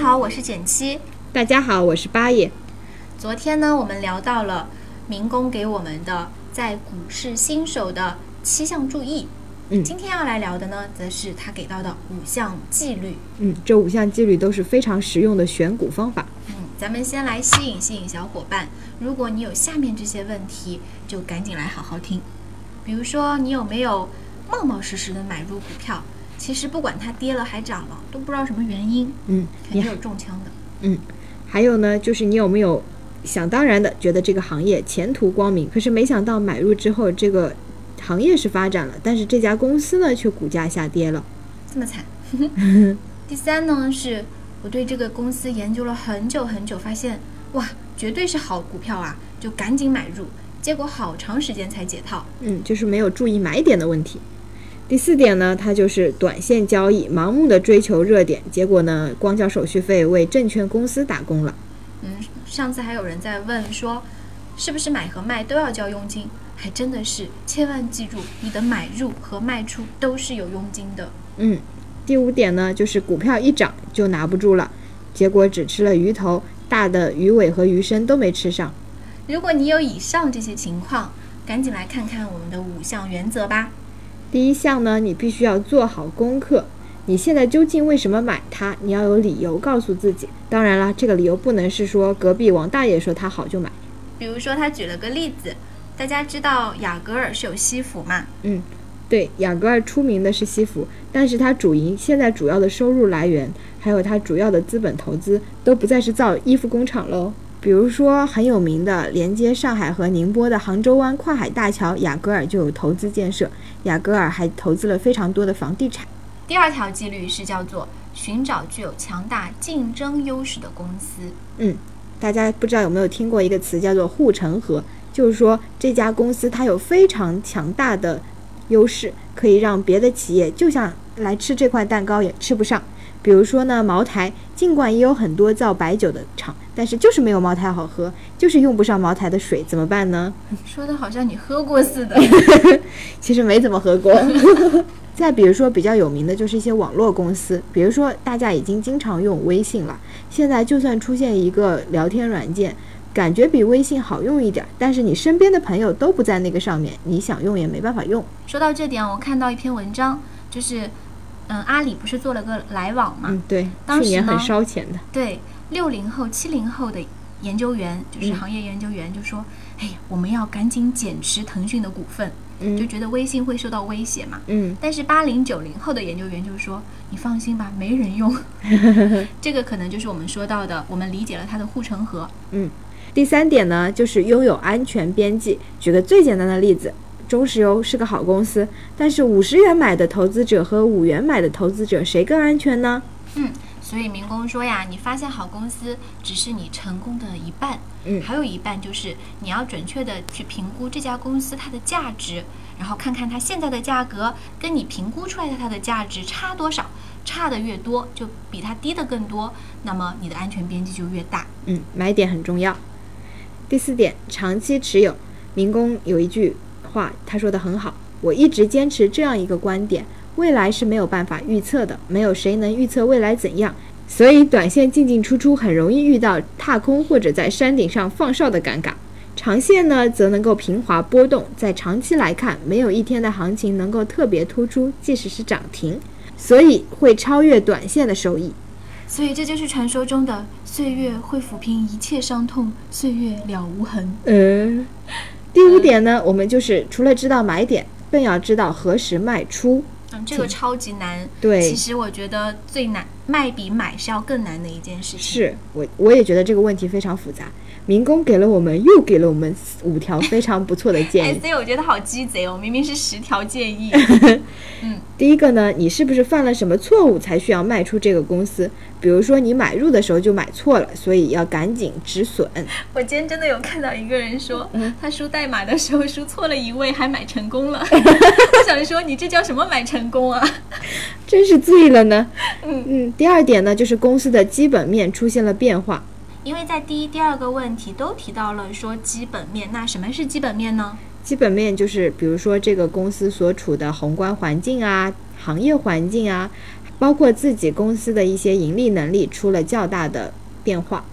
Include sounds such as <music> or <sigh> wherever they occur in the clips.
好，我是简七。大家好，我是八爷。昨天呢，我们聊到了民工给我们的在股市新手的七项注意。嗯今天要来聊的呢，则是他给到的五项纪律。嗯，这五项纪律都是非常实用的选股方法。嗯，咱们先来吸引吸引小伙伴。如果你有下面这些问题，就赶紧来好好听。比如说，你有没有冒冒失失的买入股票？其实不管它跌了还涨了，都不知道什么原因，嗯，肯定有中枪的。嗯还有呢，就是你有没有想当然的觉得这个行业前途光明，可是没想到买入之后，这个行业是发展了，但是这家公司呢却股价下跌了。这么惨。<laughs> 第三呢，是我对这个公司研究了很久很久，发现哇，绝对是好股票啊，就赶紧买入，结果好长时间才解套。嗯，就是没有注意买点的问题。第四点呢，它就是短线交易，盲目的追求热点，结果呢，光交手续费为证券公司打工了。嗯，上次还有人在问说，是不是买和卖都要交佣金？还真的是，千万记住，你的买入和卖出都是有佣金的。嗯，第五点呢，就是股票一涨就拿不住了，结果只吃了鱼头，大的鱼尾和鱼身都没吃上。如果你有以上这些情况，赶紧来看看我们的五项原则吧。第一项呢，你必须要做好功课。你现在究竟为什么买它？你要有理由告诉自己。当然了，这个理由不能是说隔壁王大爷说它好就买。比如说，他举了个例子，大家知道雅戈尔是有西服嘛？对，雅戈尔出名的是西服，但是它主营现在主要的收入来源，还有它主要的资本投资，都不再是造衣服工厂喽。比如说很有名的连接上海和宁波的杭州湾跨海大桥，雅戈尔就有投资建设。雅戈尔还投资了非常多的房地产。第二条纪律是叫做寻找具有强大竞争优势的公司。嗯大家不知道有没有听过一个词叫做护城河，就是说这家公司它有非常强大的优势，可以让别的企业就像来吃这块蛋糕也吃不上。比如说呢，茅台尽管也有很多造白酒的厂，但是就是没有茅台好喝，就是用不上茅台的水，怎么办呢？<laughs> 说的好像你喝过似的。<laughs> 其实没怎么喝过。<laughs> 再比如说比较有名的就是一些网络公司，比如说大家已经经常用微信了，现在就算出现一个聊天软件，感觉比微信好用一点，但是你身边的朋友都不在那个上面，你想用也没办法用。说到这点，我看到一篇文章，就是，嗯，阿里不是做了个来往嘛？嗯，对，当时很呢烧钱的。对，六零后、七零后的研究员，就是嗯行业研究员，就说：“哎呀，我们要赶紧减持腾讯的股份，嗯就嗯觉得微信会受到威胁嘛。”嗯但是八零九零后的研究员就是说，你放心吧，没人用。<laughs> 这个可能就是我们说到的，我们理解了它的护城河。嗯第三点呢，就是拥有安全边际。举个最简单的例子，中石油是个好公司，但是五十元买的投资者和五元买的投资者谁更安全呢？嗯所以民工说呀，你发现好公司只是你成功的一半，嗯还有一半就是你要准确的去评估这家公司它的价值，然后看看它现在的价格跟你评估出来的它的价值差多少，差的越多就比它低的更多，那么你的安全边际就越大。嗯，买点很重要。第四点，长期持有。民工有一句话，他说的很好，我一直坚持这样一个观点：未来是没有办法预测的，没有谁能预测未来怎样。所以，短线进进出出很容易遇到踏空或者在山顶上放哨的尴尬。长线呢，则能够平滑波动。在长期来看，没有一天的行情能够特别突出，即使是涨停，所以会超越短线的收益。所以这就是传说中的岁月会抚平一切伤痛，岁月了无痕。嗯，第五点呢，我们就是除了知道买点，更要知道何时卖出。嗯，这个超级难。对其实我觉得最难卖比买是要更难的一件事情。是我我也觉得这个问题非常复杂。民工给了我们又给了我们五条非常不错的建 <laughs> 哎，议。所以我觉得好鸡贼哦，明明是十条建议。<laughs> 嗯第一个呢，你是不是犯了什么错误才需要卖出这个公司？比如说你买入的时候就买错了，所以要赶紧止损。我今天真的有看到一个人说，嗯他输代码的时候输错了一位，还买成功了。<laughs> 我想说，你这叫什么买成功啊？真是醉了呢。嗯嗯，第二点呢，就是公司的基本面出现了变化。因为在第一、第二个问题都提到了说基本面，那什么是基本面呢？基本面就是，比如说这个公司所处的宏观环境啊、行业环境啊，包括自己公司的一些盈利能力出了较大的变化。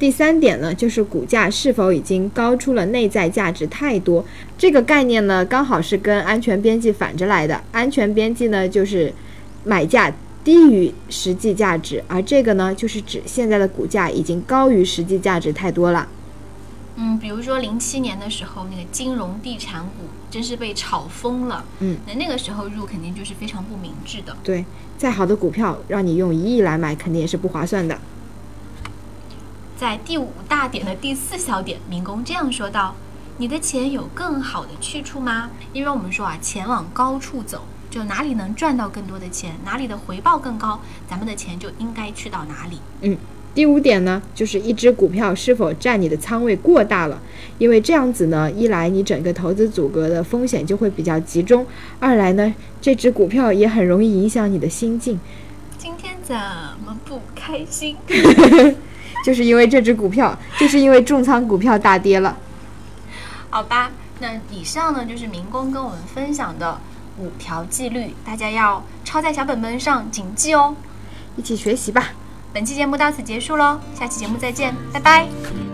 第三点呢，就是股价是否已经高出了内在价值太多。这个概念呢，刚好是跟安全边际反着来的。安全边际呢，就是买价低于实际价值，而这个呢，就是指现在的股价已经高于实际价值太多了。嗯，比如说零七年的时候，那个金融地产股真是被炒疯了。嗯，那那个时候入肯定就是非常不明智的。对，再好的股票，让你用一亿来买，肯定也是不划算的。在第五大点的第四小点，民工这样说道：“你的钱有更好的去处吗？因为我们说啊，钱往高处走，就哪里能赚到更多的钱，哪里的回报更高，咱们的钱就应该去到哪里。嗯第五点呢，就是一只股票是否占你的仓位过大了，因为这样子呢，一来你整个投资组合的风险就会比较集中，二来呢，这只股票也很容易影响你的心境，今天怎么不开心？<laughs> 就是因为这只股票，就是因为重仓股票大跌了。好吧，那以上呢就是民工跟我们分享的五条纪律，大家要抄在小本本上谨记哦。一起学习吧。本期节目到此结束喽，下期节目再见，拜拜。